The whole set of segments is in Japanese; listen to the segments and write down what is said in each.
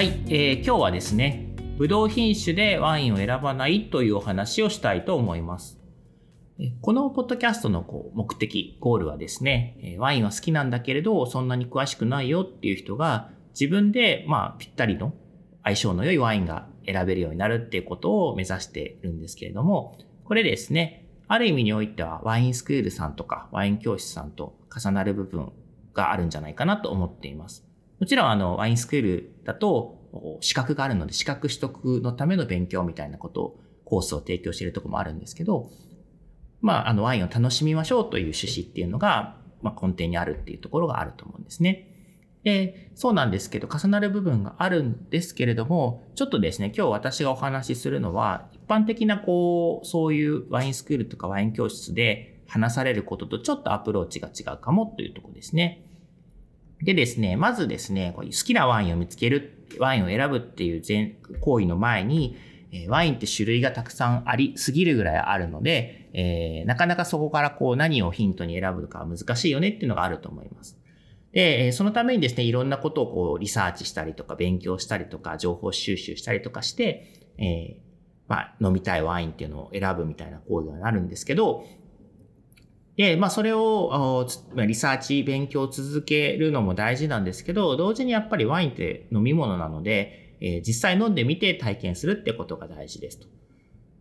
はい、えー今日はですね、ブドウ品種でワインを選ばないというお話をしたいと思います。このポッドキャストのこう目的、ゴールはですね、ワインは好きなんだけれど、そんなに詳しくないよっていう人が自分で、まあ、ぴったりの相性の良いワインが選べるようになるっていうことを目指しているんですけれども、これですね、ある意味においてはワインスクールさんとかワイン教室さんと重なる部分があるんじゃないかなと思っています。もちろんあのワインスクールだと資格があるので資格取得のための勉強みたいなことをコースを提供しているところもあるんですけど、まああのワインを楽しみましょうという趣旨っていうのが、まあ、根底にあるっていうところがあると思うんですね。で、そうなんですけど、重なる部分があるんですけれども、ちょっとですね、今日私がお話しするのは、一般的なこう、そういうワインスクールとかワイン教室で話されることとちょっとアプローチが違うかもというとこですね。でですね、まずですね、こういう好きなワインを見つける、ワインを選ぶっていう前行為の前に、えワインって種類がたくさんありすぎるぐらいあるので、えーなかなかそこからこう何をヒントに選ぶかは難しいよねっていうのがあると思います。で、そのためにですね、いろんなことをこうリサーチしたりとか勉強したりとか情報収集したりとかして、えーまあ飲みたいワインっていうのを選ぶみたいな行為になるんですけど、で、まあそれをリサーチ、勉強を続けるのも大事なんですけど、同時にやっぱりワインって飲み物なので、え実際飲んでみて体験するってことが大事ですと。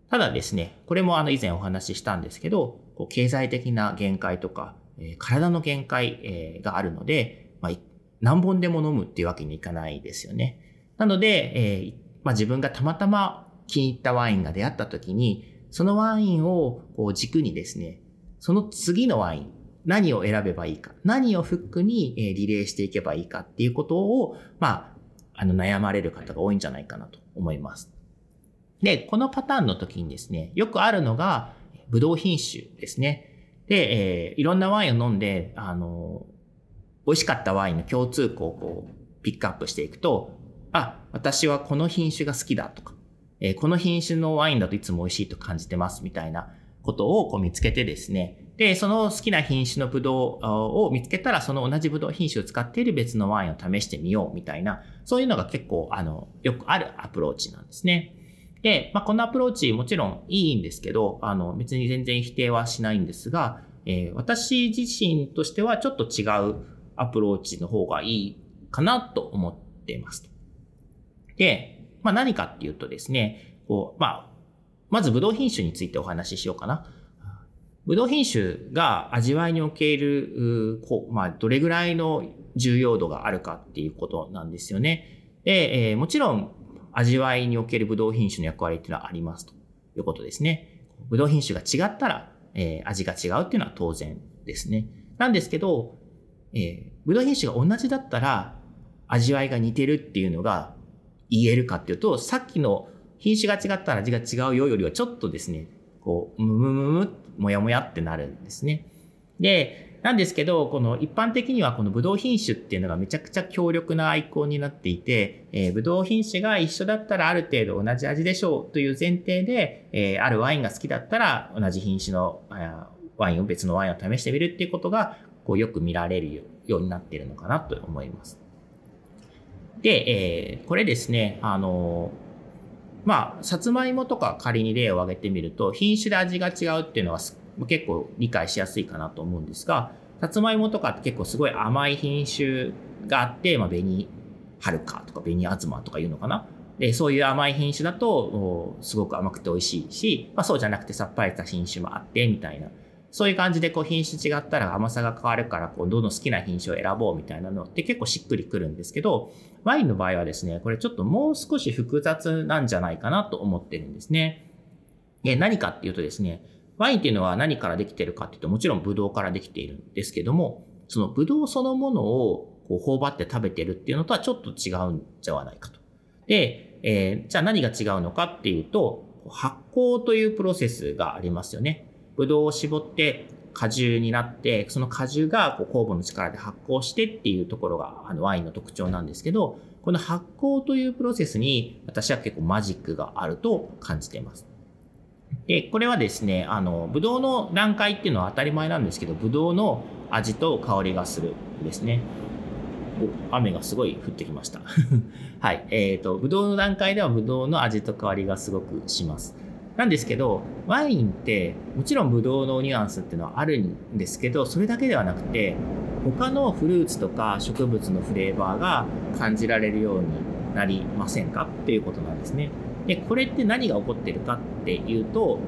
ただですね、これもあの以前お話ししたんですけど、こう経済的な限界とか、え体の限界、があるので、まあ、何本でも飲むっていうわけにいかないですよね。なので、えーまあ、自分がたまたま気に入ったワインが出会った時に、そのワインをこう軸にですね、その次のワイン、何を選べばいいか、何をフックにリレーしていけばいいかっていうことを、まあ、あの悩まれる方が多いんじゃないかなと思います。で、このパターンの時にですね、よくあるのが、ブドウ品種ですね。で、えーいろんなワインを飲んで、あの、美味しかったワインの共通項をこう、ピックアップしていくと、あ、私はこの品種が好きだとか、えーこの品種のワインだといつも美味しいと感じてますみたいなことをこう見つけてですね、で、その好きな品種のブドウを見つけたら、その同じブドウ品種を使っている別のワインを試してみようみたいな、そういうのが結構、あの、よくあるアプローチなんですね。で、まあ、このアプローチもちろんいいんですけど、あの、別に全然否定はしないんですが、えー私自身としてはちょっと違うアプローチの方がいいかなと思っています。で、まあ、何かっていうとですね、こう、まあ、まずブドウ品種についてお話ししようかな。ブドウ品種が味わいにおける、こうまあ、どれぐらいの重要度があるかっていうことなんですよね。で、えーもちろん味わいにおけるブドウ品種の役割っていうのはありますということですね。ブドウ品種が違ったら、えー味が違うっていうのは当然ですね。なんですけど、えーブドウ品種が同じだったら味わいが似てるっていうのが言えるかっていうと、さっきの品種が違ったら味が違うよよりはちょっとですね、こう、むむむむ、もやもやってなるんですね。で、なんですけど、この一般的にはこのブドウ品種っていうのがめちゃくちゃ強力なアイコンになっていて、えー、ブドウ品種が一緒だったらある程度同じ味でしょうという前提で、えーあるワインが好きだったら同じ品種のワインを別のワインを試してみるっていうことが、こうよく見られるようになっているのかなと思います。で、えーこれですね、あのまあ、さつまいもとか仮に例を挙げてみると、品種で味が違うっていうのは結構理解しやすいかなと思うんですが、さつまいもとかって結構すごい甘い品種があって、まあ、紅はるかとか紅あずまとかいうのかな。で、そういう甘い品種だと、すごく甘くて美味しいし、まあ、そうじゃなくてさっぱりした品種もあって、みたいな。そういう感じでこう品種違ったら甘さが変わるから、こうどんどん好きな品種を選ぼうみたいなのって結構しっくりくるんですけど、ワインの場合はですね、これちょっともう少し複雑なんじゃないかなと思ってるんですね。で何かっていうとですね、ワインっていうのは何からできてるかっていうと、もちろんブドウからできているんですけども、そのブドウそのものをこう頬張って食べてるっていうのとはちょっと違うんじゃないかと。で、えー、じゃあ何が違うのかっていうと、発酵というプロセスがありますよね。ブドウを絞って果汁になって、その果汁がこう酵母の力で発酵してっていうところがあのワインの特徴なんですけど、この発酵というプロセスに私は結構マジックがあると感じています。で、これはですね、あの、ブドウの段階っていうのは当たり前なんですけど、ブドウの味と香りがするですね。お、雨がすごい降ってきました。はい。えっ、ー、と、ブドウの段階ではブドウの味と香りがすごくします。なんですけど、ワインってもちろんブドウのニュアンスっていうのはあるんですけど、それだけではなくて、他のフルーツとか植物のフレーバーが感じられるようになりませんか？っていうことなんですね。で、これって何が起こってるかっていうと、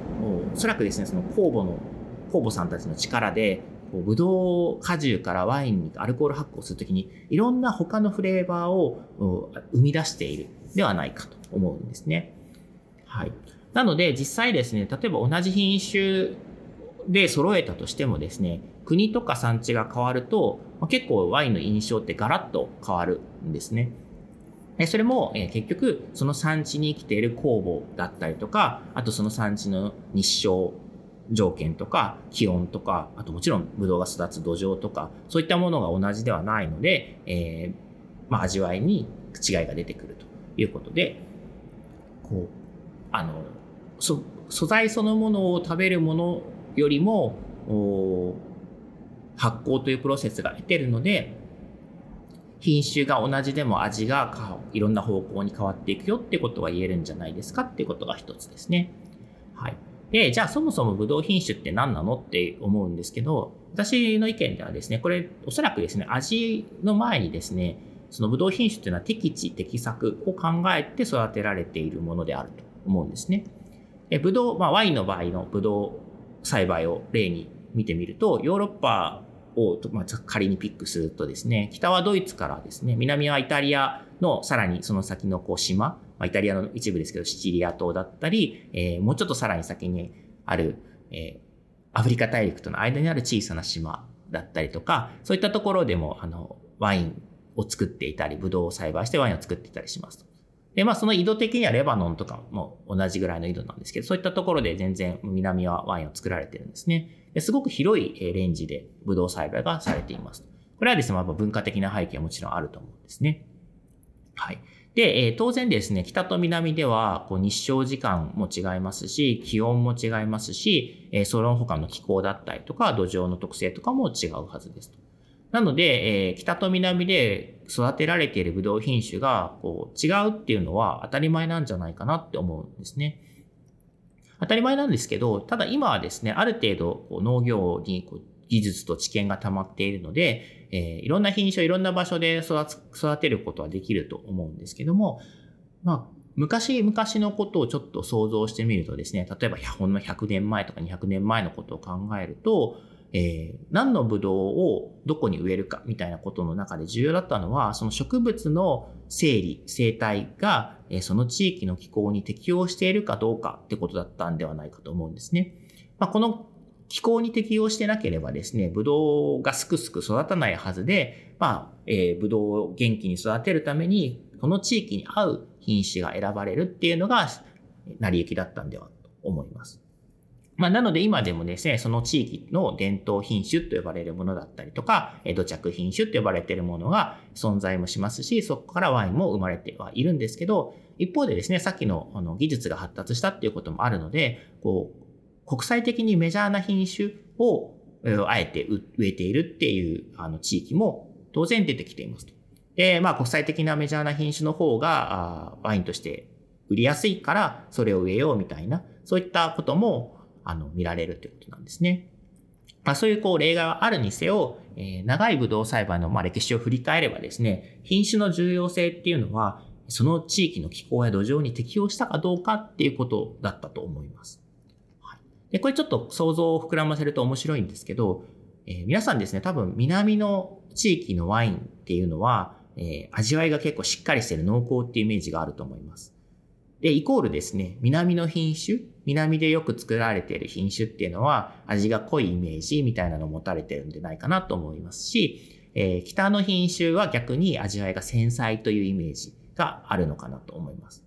おそらくですね、その酵母の、酵母さんたちの力で、ブドウ果汁からワインにアルコール発酵するときに、いろんな他のフレーバーを生み出しているではないかと思うんですね。はい。なので、実際ですね、例えば同じ品種で揃えたとしてもですね、国とか産地が変わると、結構ワインの印象ってガラッと変わるんですね。それも、え結局、その産地に生きている酵母だったりとか、あとその産地の日照条件とか、気温とか、あともちろんブドウが育つ土壌とか、そういったものが同じではないので、えー、まあ、味わいに違いが出てくるということで、こう、あの、そ素材そのものを食べるものよりも、発酵というプロセスが得てるので、品種が同じでも味がいろんな方向に変わっていくよってことが言えるんじゃないですかっていうことが一つですね。はい。で、じゃあそもそもブドウ品種って何なのって思うんですけど、私の意見ではですね、これおそらくですね、味の前にですね、そのブドウ品種っていうのは適地、適作を考えて育てられているものであると思うんですね。えブドウ、まあワインの場合のブドウ栽培を例に見てみると、ヨーロッパを、まあ、仮にピックするとですね、北はドイツからですね、南はイタリアのさらにその先のこう島、まあ、イタリアの一部ですけど、シチリア島だったり、えー、もうちょっとさらに先にある、えー、アフリカ大陸との間にある小さな島だったりとか、そういったところでも、あの、ワインを作っていたり、ブドウを栽培してワインを作っていたりしますと。で、まあその緯度的にはレバノンとかも同じぐらいの緯度なんですけど、そういったところで全然南はワインを作られてるんですね。すごく広いレンジでブドウ栽培がされています。これはですね、まあ、文化的な背景はもちろんあると思うんですね。はい。で、え当然ですね、北と南ではこう日照時間も違いますし、気温も違いますし、えその他の気候だったりとか、土壌の特性とかも違うはずですと。なので、え北と南で育てられているブドウ品種がこう違うっていうのは当たり前なんじゃないかなって思うんですね。当たり前なんですけど、ただ今はですね、ある程度こう農業にこう技術と知見が溜まっているので、えー、いろんな品種をいろんな場所で育育てることはできると思うんですけども、まあ、昔々のことをちょっと想像してみるとですね、例えばほんの100年前とか200年前のことを考えると、えー、何のブドウをどこに植えるかみたいなことの中で重要だったのは、その植物の生理、生態が、えー、その地域の気候に適応しているかどうかってことだったんではないかと思うんですね。まあ、この気候に適応してなければですね、ブドウがすくすく育たないはずで、まあ、えー、ブドウを元気に育てるために、この地域に合う品種が選ばれるっていうのが、成り行きだったんではと思います。まあ、なので今でもですね、その地域の伝統品種と呼ばれるものだったりとか、土着品種と呼ばれているものが存在もしますし、そこからワインも生まれてはいるんですけど、一方でですね、さっきのあの技術が発達したっていうこともあるので、こう、国際的にメジャーな品種をあえて植えているっていうあの地域も当然出てきていますと。で、まあ国際的なメジャーな品種の方がワインとして売りやすいからそれを植えようみたいな、そういったこともあの、見られるということなんですね。まあ、そういうこう例外はあるにせよ、えー、長いブドウ栽培のまあ歴史を振り返ればですね、品種の重要性っていうのは、その地域の気候や土壌に適応したかどうかっていうことだったと思います。はい、でこれちょっと想像を膨らませると面白いんですけど、えー、皆さんですね、多分南の地域のワインっていうのは、えー、味わいが結構しっかりしてる濃厚っていうイメージがあると思います。で、イコールですね、南の品種南でよく作られている品種っていうのは味が濃いイメージみたいなのを持たれてるんじゃないかなと思いますし、えー、北の品種は逆に味わいが繊細というイメージがあるのかなと思います。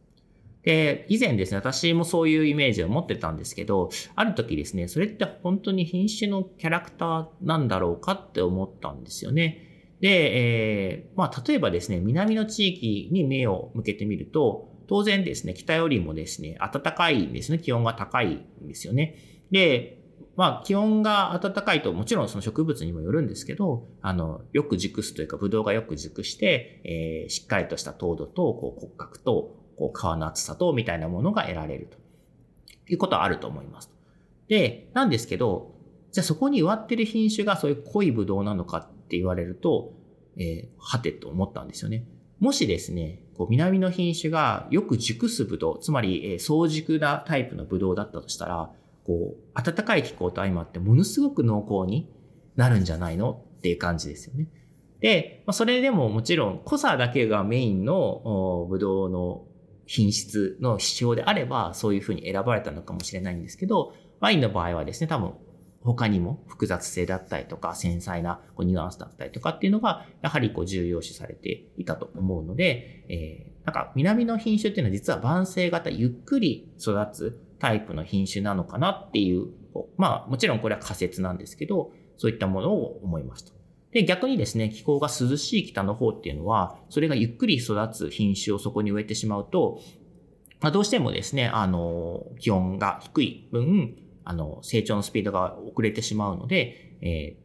で、以前ですね、私もそういうイメージを持ってたんですけど、ある時ですね、それって本当に品種のキャラクターなんだろうかって思ったんですよね。で、えー、まあ、例えばですね、南の地域に目を向けてみると、当然ですね、北よりもですね、暖かいんですね、気温が高いんですよね。で、まあ、気温が暖かいと、もちろんその植物にもよるんですけど、あの、よく熟すというか、ブドウがよく熟して、えー、しっかりとした糖度と、こう骨格と、こう、皮の厚さと、みたいなものが得られるということはあると思います。で、なんですけど、じゃあそこに植わってる品種がそういう濃いブドウなのかって言われると、えー、はてと思ったんですよね。もしですね、こう南の品種がよく熟すブドウ、つまり、え、早熟なタイプのブドウだったとしたら、こう、暖かい気候と相まってものすごく濃厚になるんじゃないのっていう感じですよね。で、まあ、それでももちろん濃さだけがメインのブドウの品質の指標であれば、そういうふうに選ばれたのかもしれないんですけど、ワインの場合はですね、多分他にも複雑性だったりとか、繊細なこうニュアンスだったりとかっていうのが、やはりこう重要視されていたと思うので、えー、なんか南の品種っていうのは実は晩成型ゆっくり育つタイプの品種なのかなっていう、まあもちろんこれは仮説なんですけど、そういったものを思いました。で、逆にですね、気候が涼しい北の方っていうのは、それがゆっくり育つ品種をそこに植えてしまうと、まあ、どうしてもですね、あの、気温が低い分、あの、成長のスピードが遅れてしまうので、えー、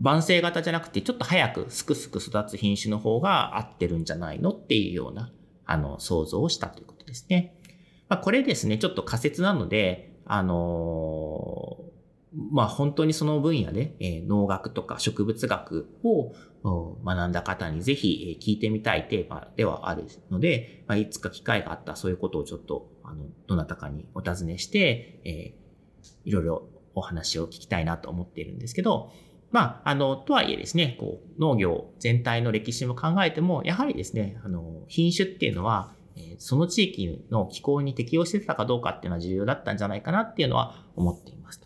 晩成型じゃなくて、ちょっと早くすくすく育つ品種の方が合ってるんじゃないのっていうような、あの、想像をしたということですね。まあ、これですね、ちょっと仮説なので、あのーまあ本当にその分野で、えー、農学とか植物学を学んだ方にぜひ聞いてみたいテーマではあるので、まあ、いつか機会があったらそういうことをちょっと、あの、どなたかにお尋ねして、えー、いろいろお話を聞きたいなと思っているんですけど、まあ、あの、とはいえですね、こう、農業全体の歴史も考えても、やはりですね、あの、品種っていうのは、その地域の気候に適応してたかどうかっていうのは重要だったんじゃないかなっていうのは思っています。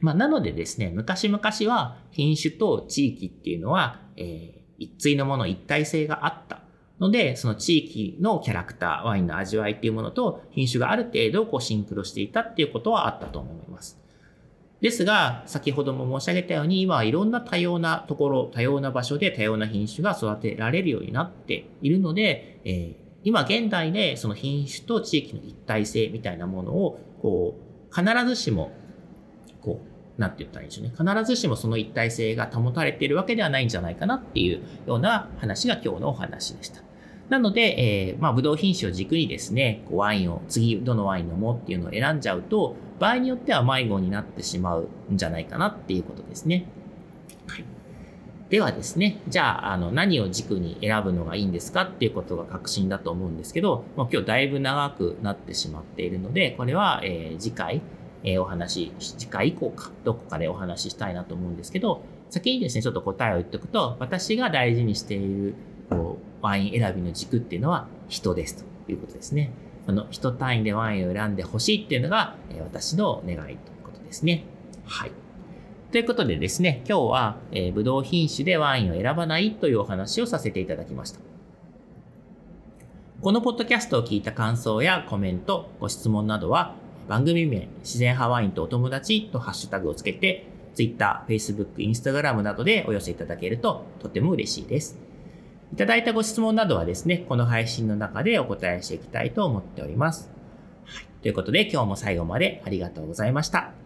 まあ、なのでですね、昔々は品種と地域っていうのは、えー、一対のもの、一体性があったので、その地域のキャラクター、ワインの味わいっていうものと品種がある程度こうシンクロしていたっていうことはあったと思います。ですが、先ほども申し上げたように、今はいろんな多様なところ、多様な場所で多様な品種が育てられるようになっているので、えー、今現代でその品種と地域の一体性みたいなものを、こう、必ずしも、こう、なんて言ったらいいんでしょうね。必ずしもその一体性が保たれているわけではないんじゃないかなっていうような話が今日のお話でした。なので、えー、まあ、ブドウ品種を軸にですね、こうワインを、次どのワイン飲もうっていうのを選んじゃうと、場合によっては迷子になってしまうんじゃないかなっていうことですね。はい。ではですね、じゃあ、あの、何を軸に選ぶのがいいんですかっていうことが確信だと思うんですけど、もう今日だいぶ長くなってしまっているので、これは、えー、次回、えー、お話、次回以降か、どこかでお話ししたいなと思うんですけど、先にですね、ちょっと答えを言っておくと、私が大事にしている、こう、ワイン選びの軸っていうのは人ですということですね。あの、人単位でワインを選んでほしいっていうのが、え、私の願いということですね。はい。ということでですね、今日は、えー、ブドウ品種でワインを選ばないというお話をさせていただきました。このポッドキャストを聞いた感想やコメント、ご質問などは、番組名、自然派ワインとお友達とハッシュタグをつけて、Twitter、Facebook、Instagram などでお寄せいただけるととても嬉しいです。いただいたご質問などはですね、この配信の中でお答えしていきたいと思っております。はい。ということで今日も最後までありがとうございました。